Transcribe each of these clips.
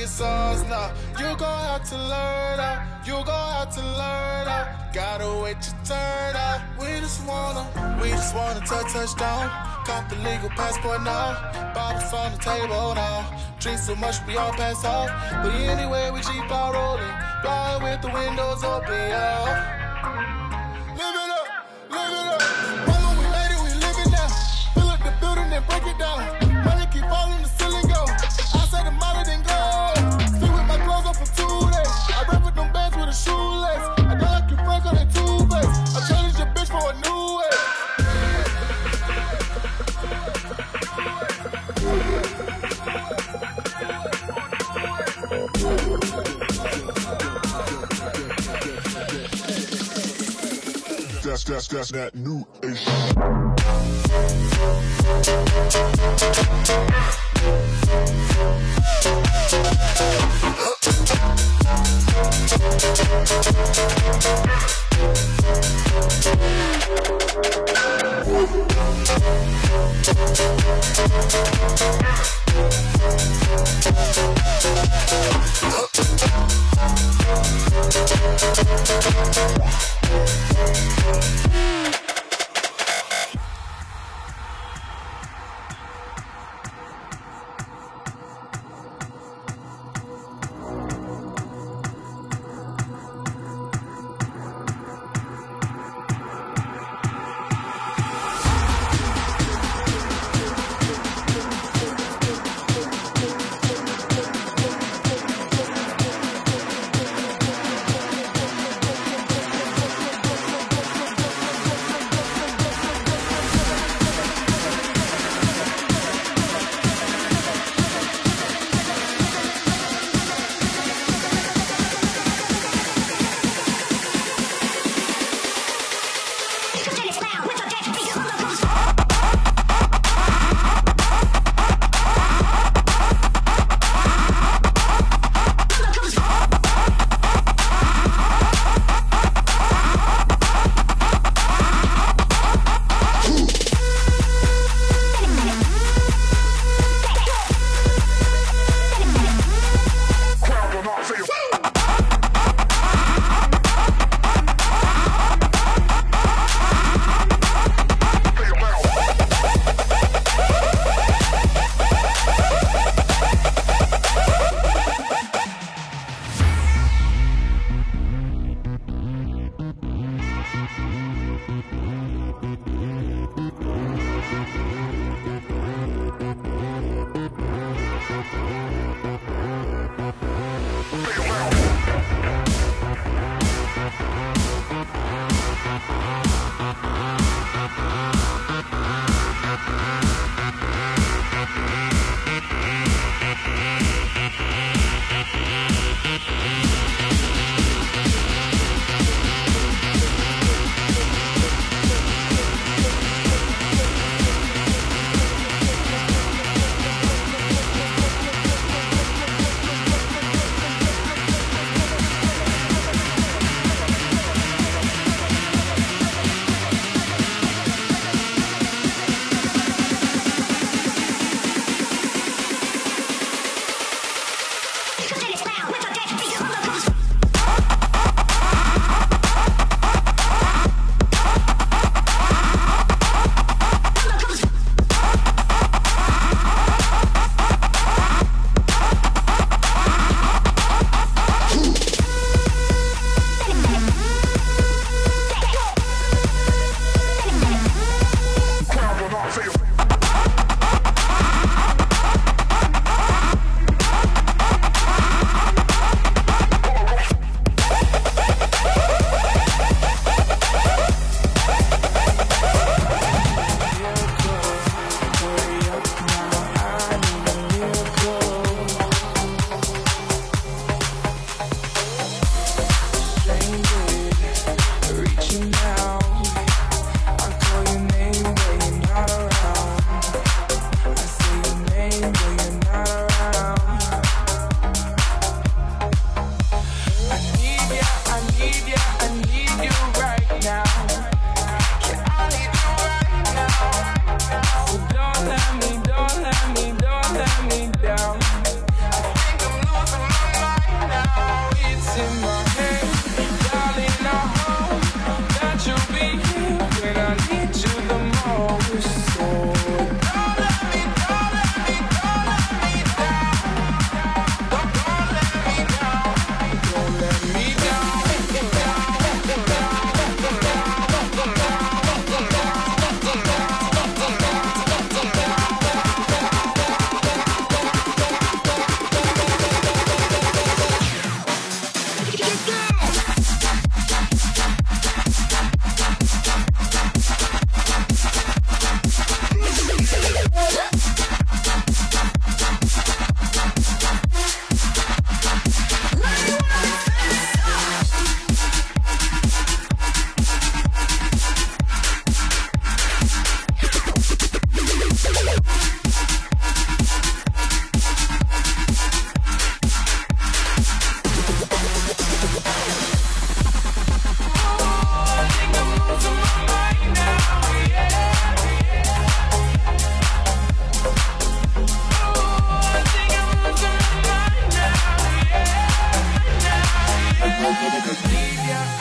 Is ours now. You gon' have to learn out. You gon' have to learn out. Gotta wait your turn out. We just wanna, we just wanna touch touchdown. Got the legal passport now. Bottles on the table now. Drink so much we all pass out. But anyway, we keep on rolling. Ride with the windows open, yeah. that's that's that new age.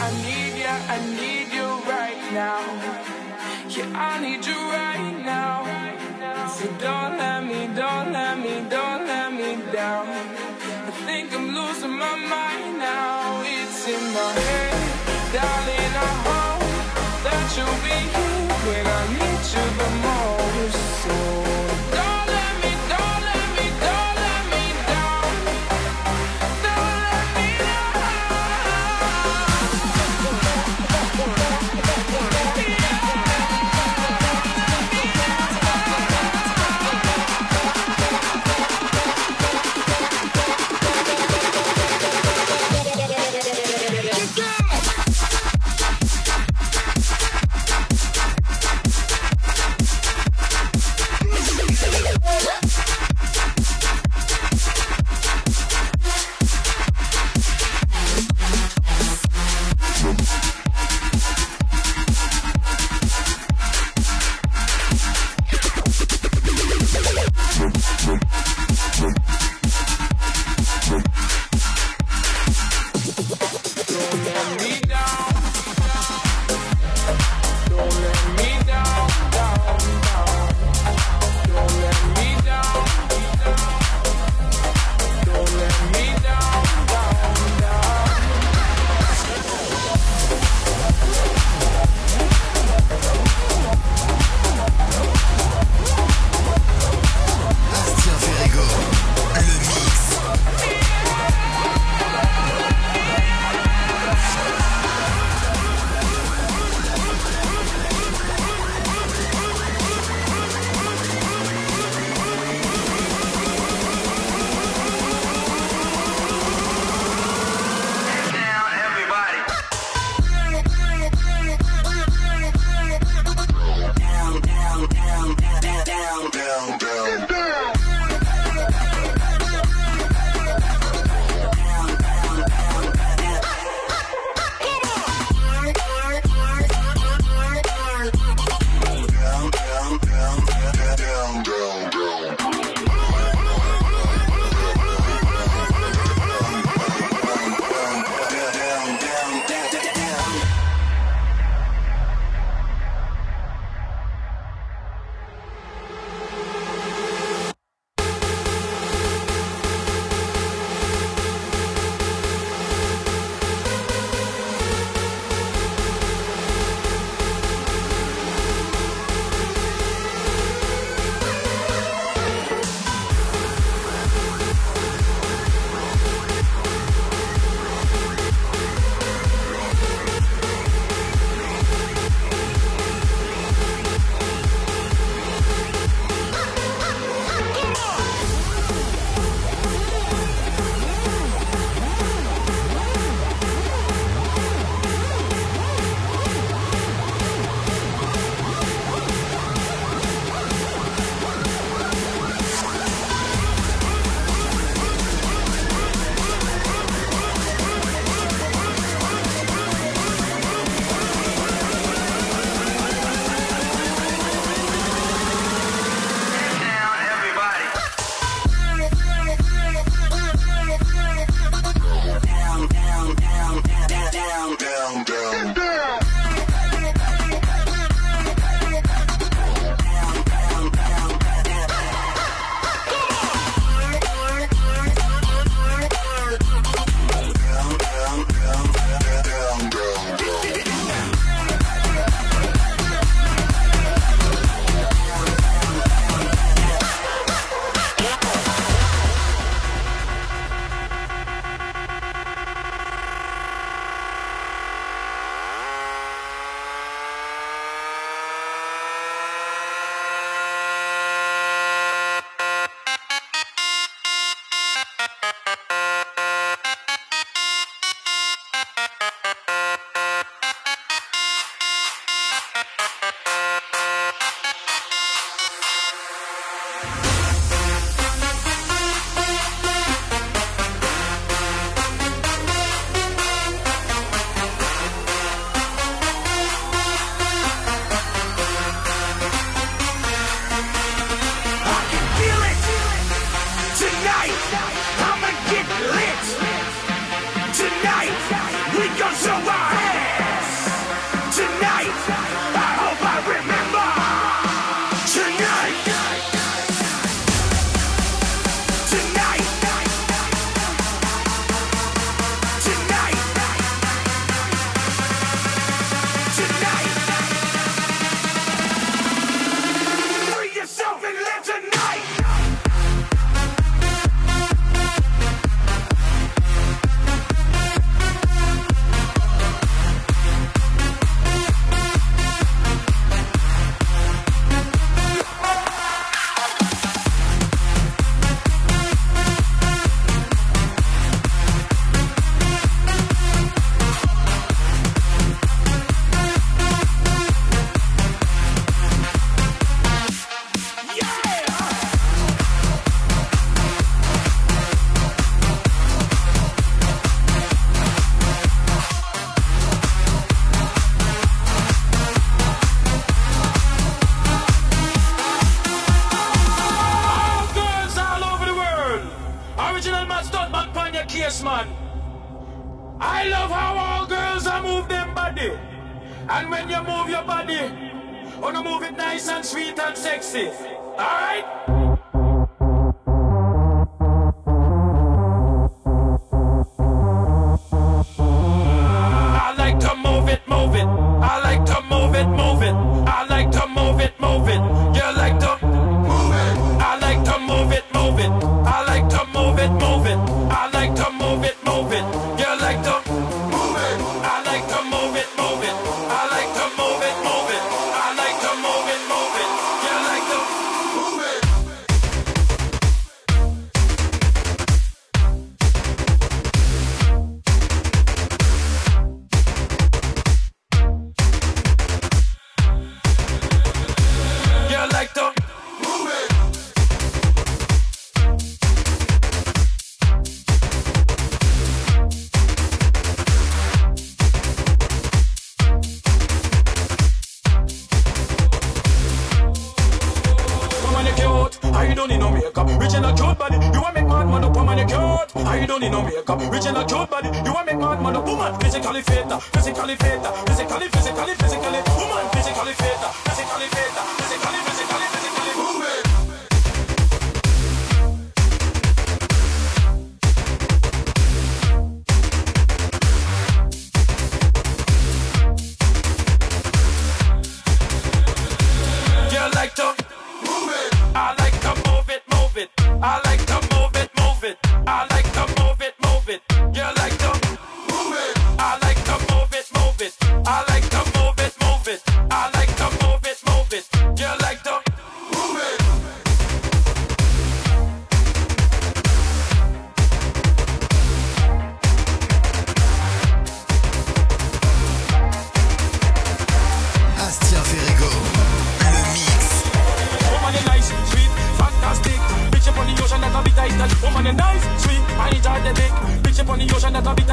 I need you, I need you right now. Yeah, I need you right now. So don't let me, don't let me, don't let me down. I think I'm losing my mind now. It's in my head, darling. I hope that you'll be here when I need you the most. So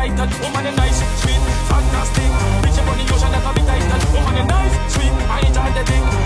like that woman and nice, sweet, fantastic. Bitch up on the ocean, that's a bit like that woman and nice, sweet. I enjoy the thing.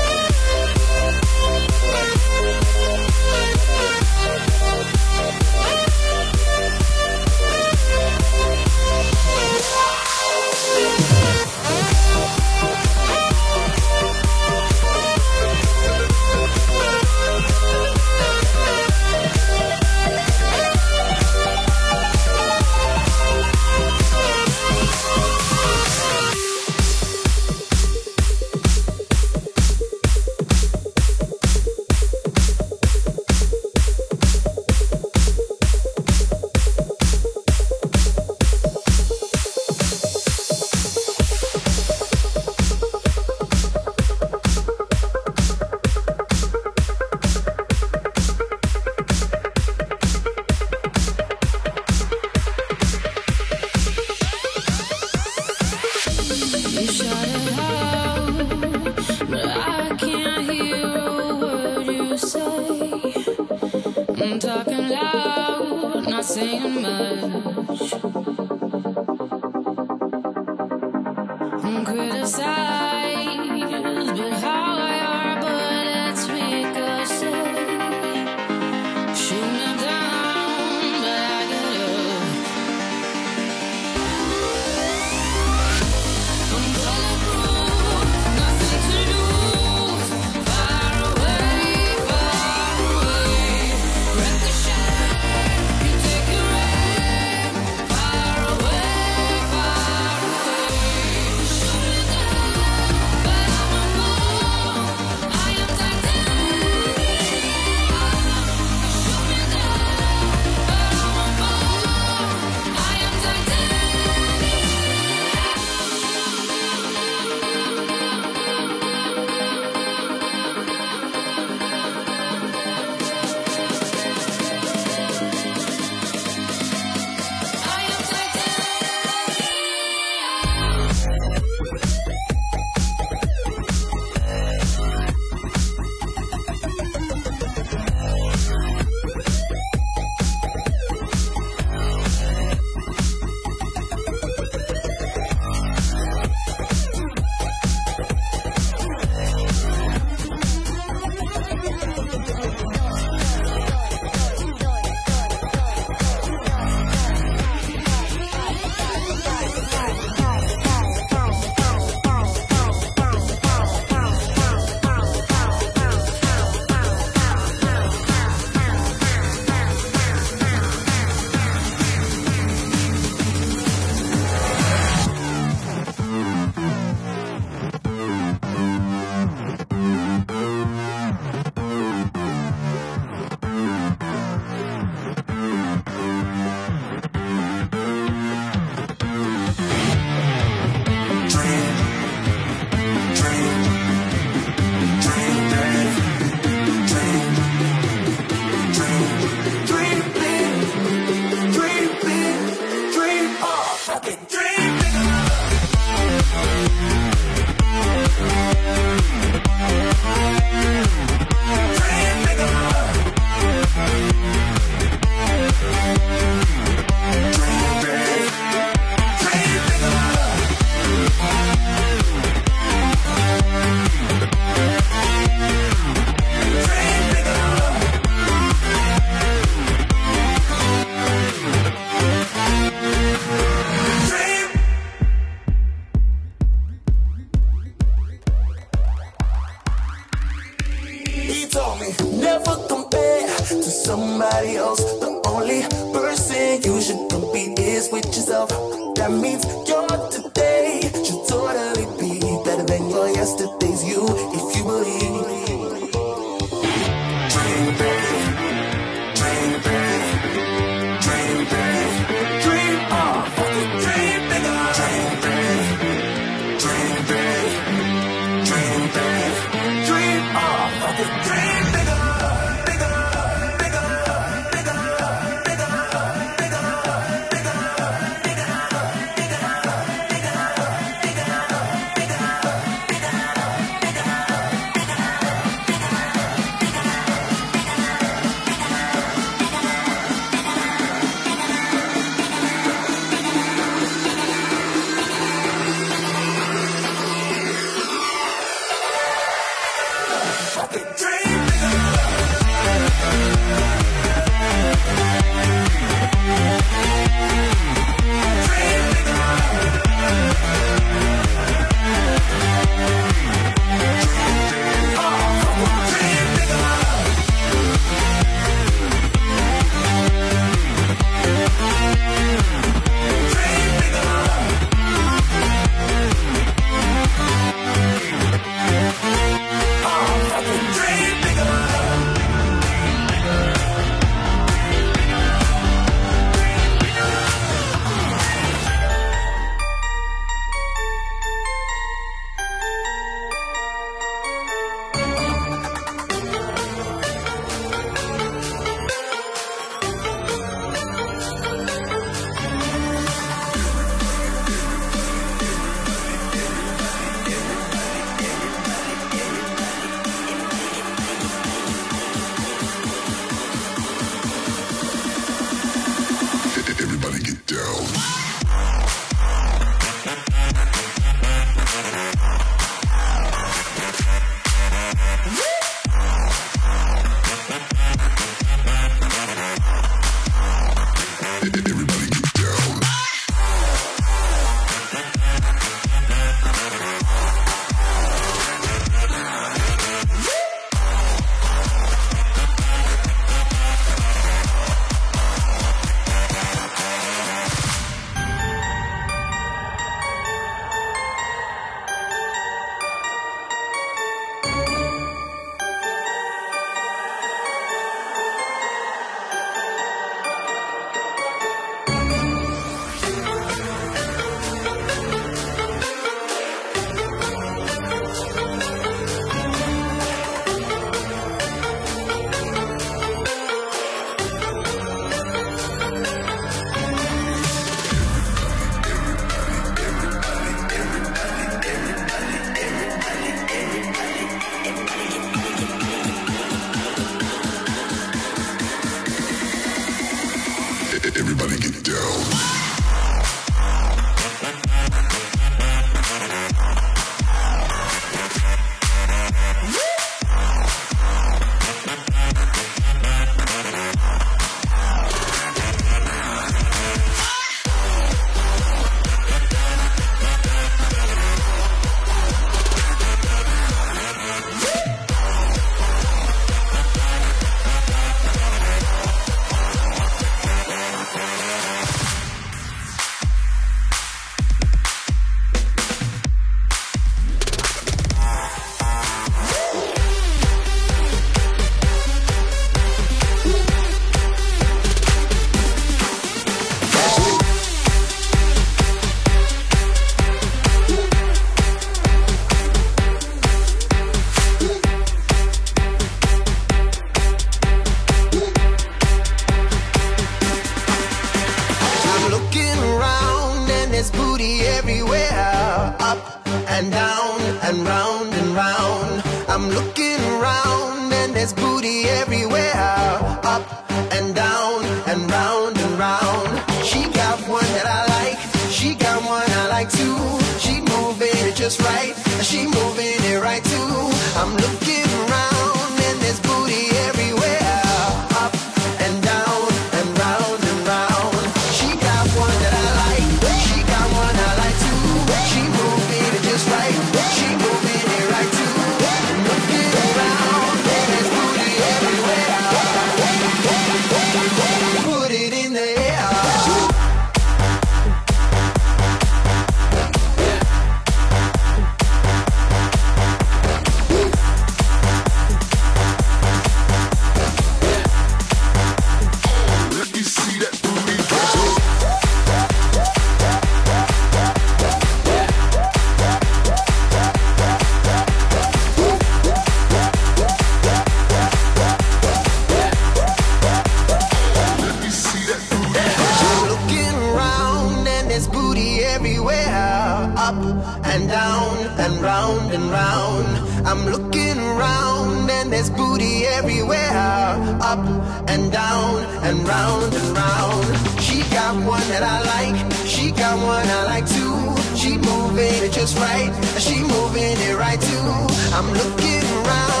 She got one, I like two. She moving it just right. She moving it right too. I'm looking around.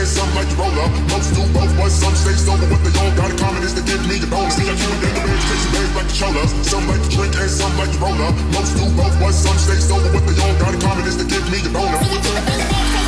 dance, some like to roll up, Most do both, but some stay sober. What they all got in common is to give me the bonus. See, I feel that the man's chasing bags like the shoulders. Some like to drink and some like to roll up, Most do both, but some stay sober. What they all got in common is to give me the bonus.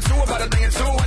Thing or two about a thing or two.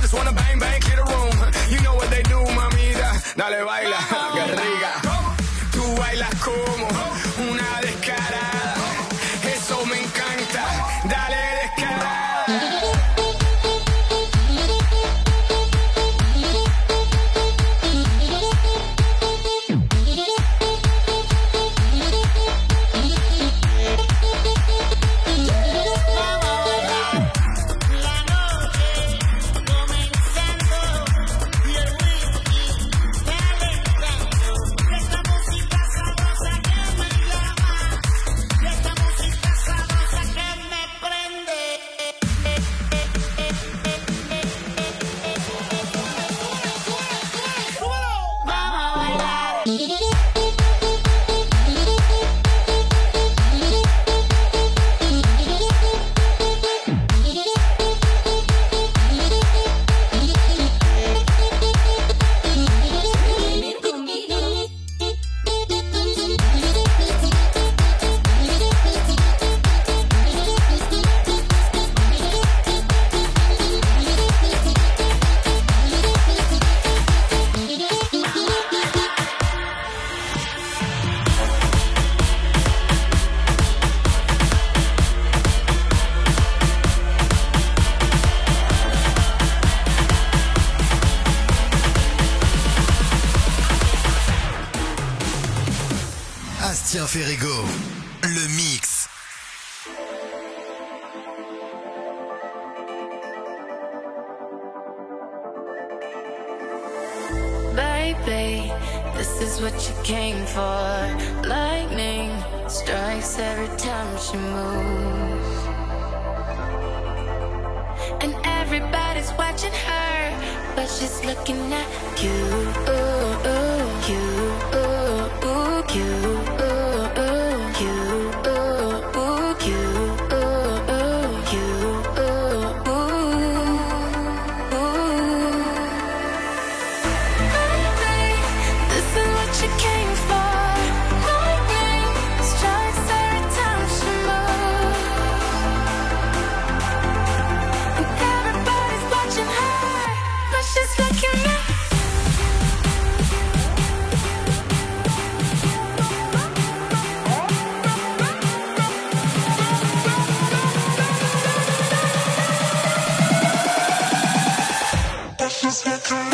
But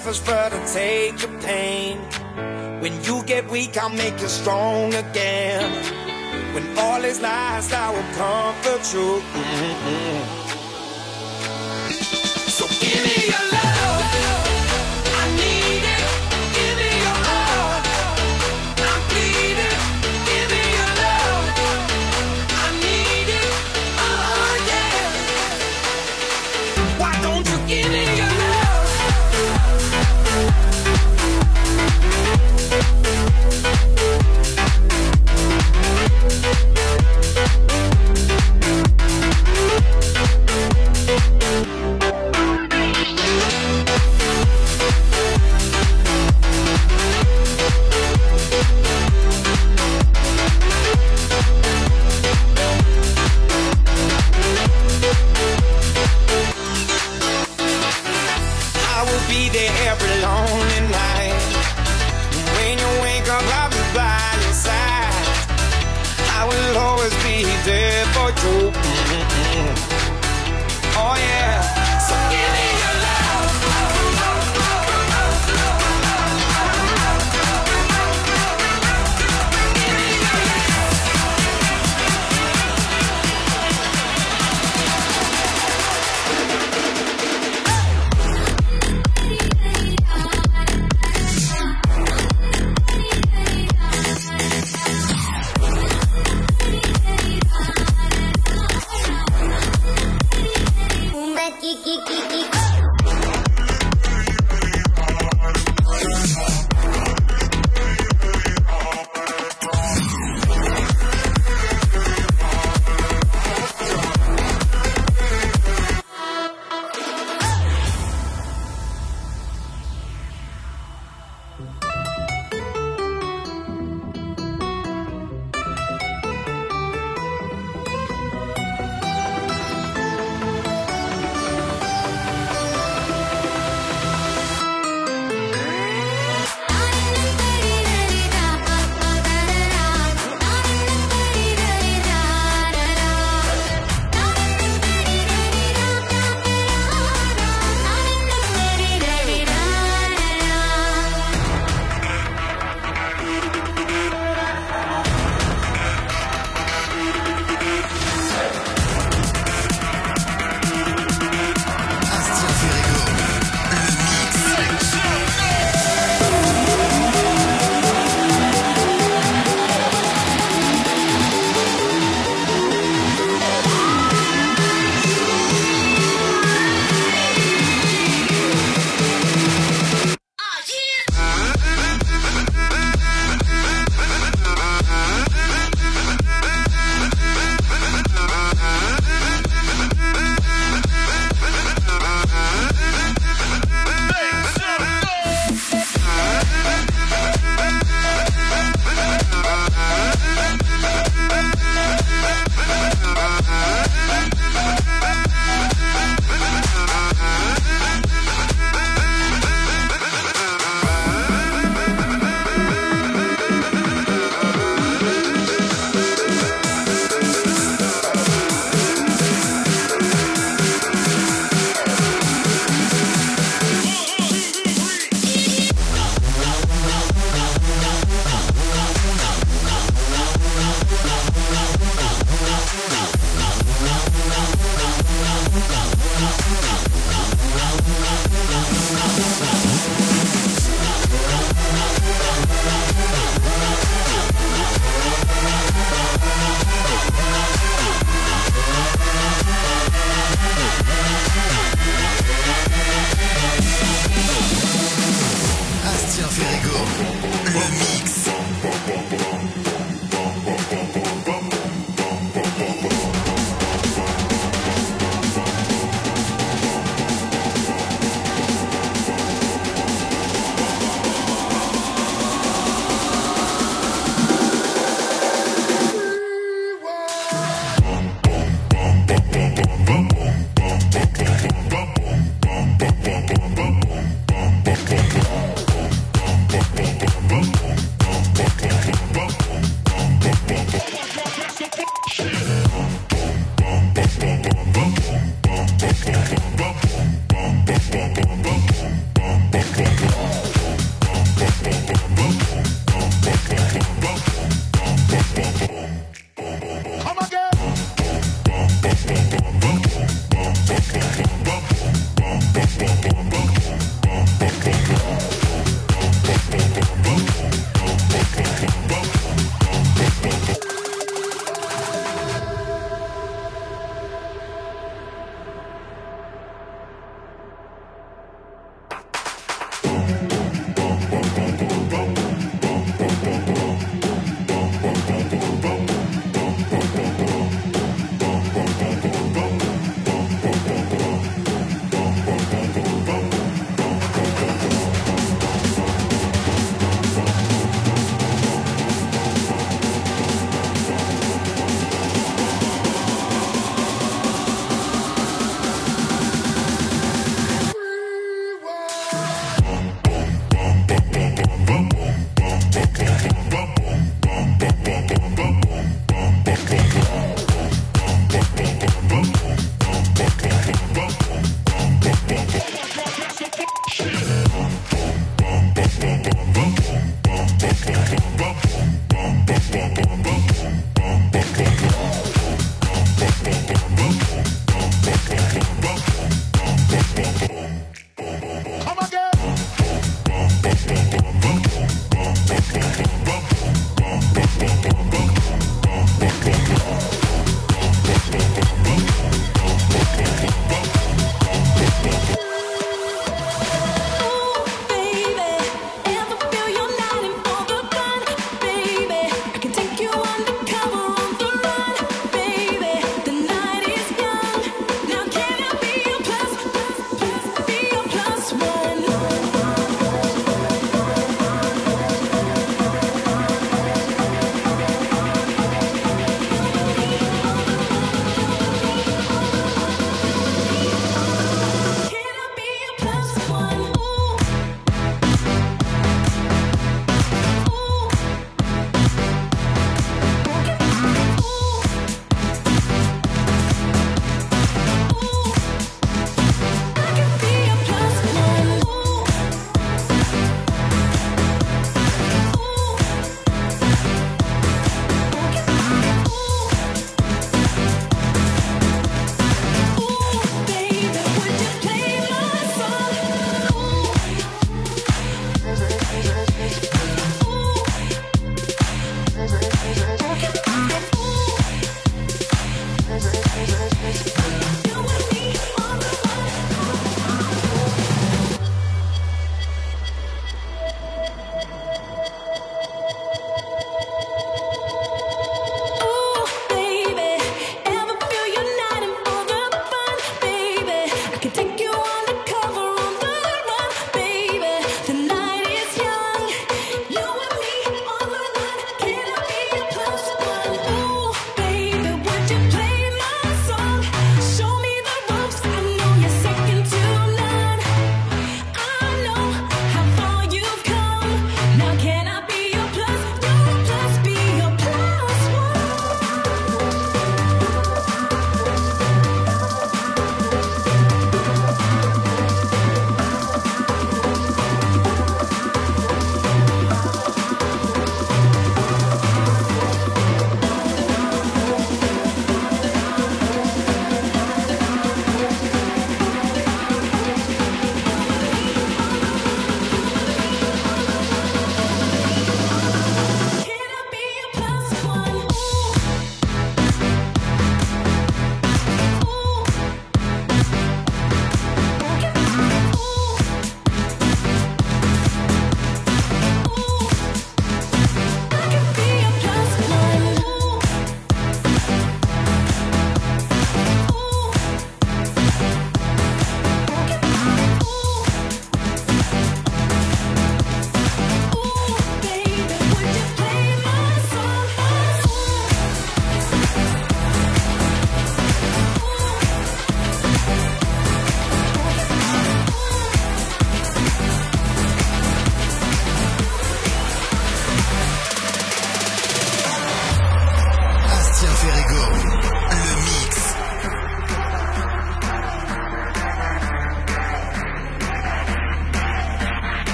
selfish, but I take your pain. When you get weak, I'll make you strong again. When all is lost, I will comfort you. Mm-hmm.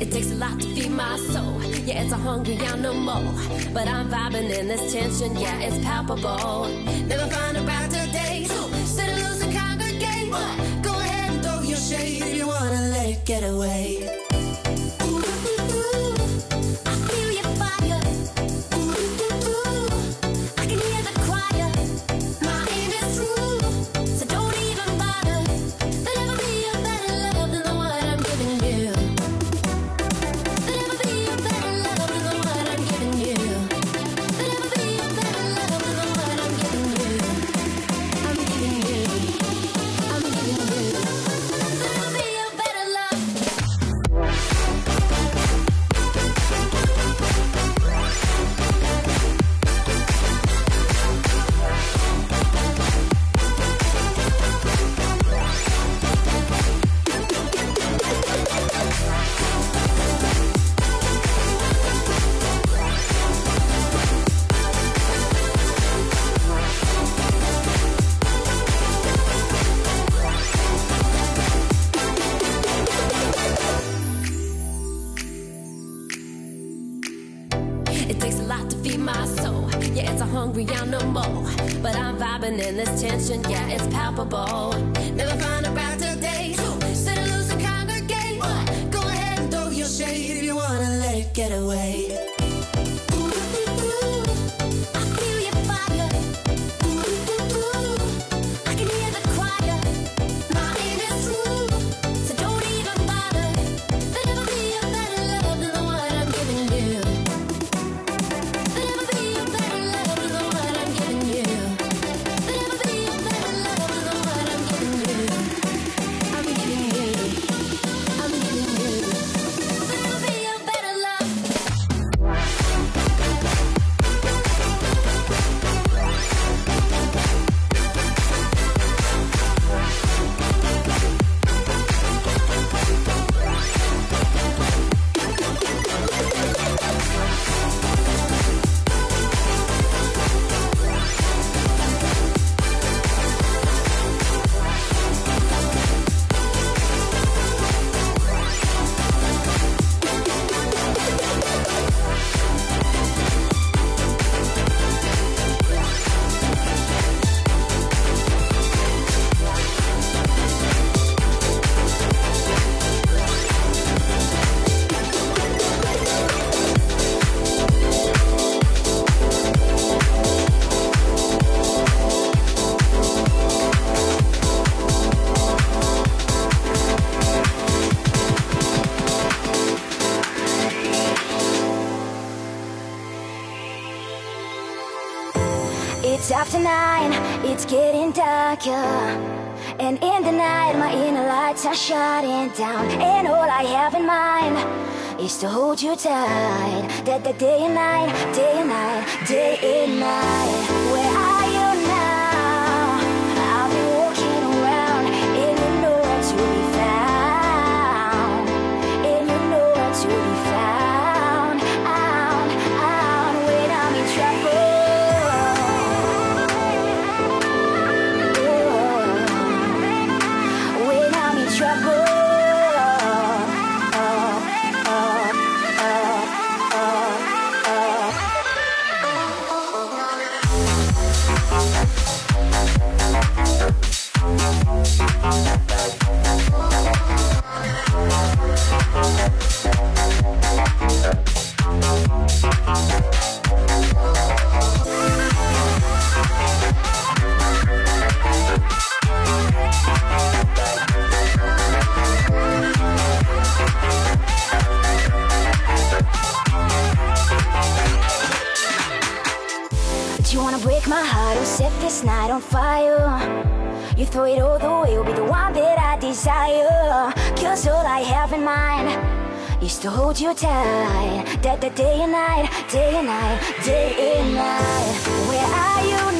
It takes a lot to feed my soul. Yeah, it's a hungry animal. But I'm vibing in this tension. Yeah, it's palpable. Never find a right today. So set it loose and congregate. Go ahead and throw your shade if you wanna let it get away. like you. And in the night my inner lights are shutting down. And all I have in mind is to hold you tight. That the day and night, day and night, day and night. You throw it all away, you'll be the one that I desire. Cause all I have in mind is to hold you tight. That, the day and night, day and night, day and night. Where are you now?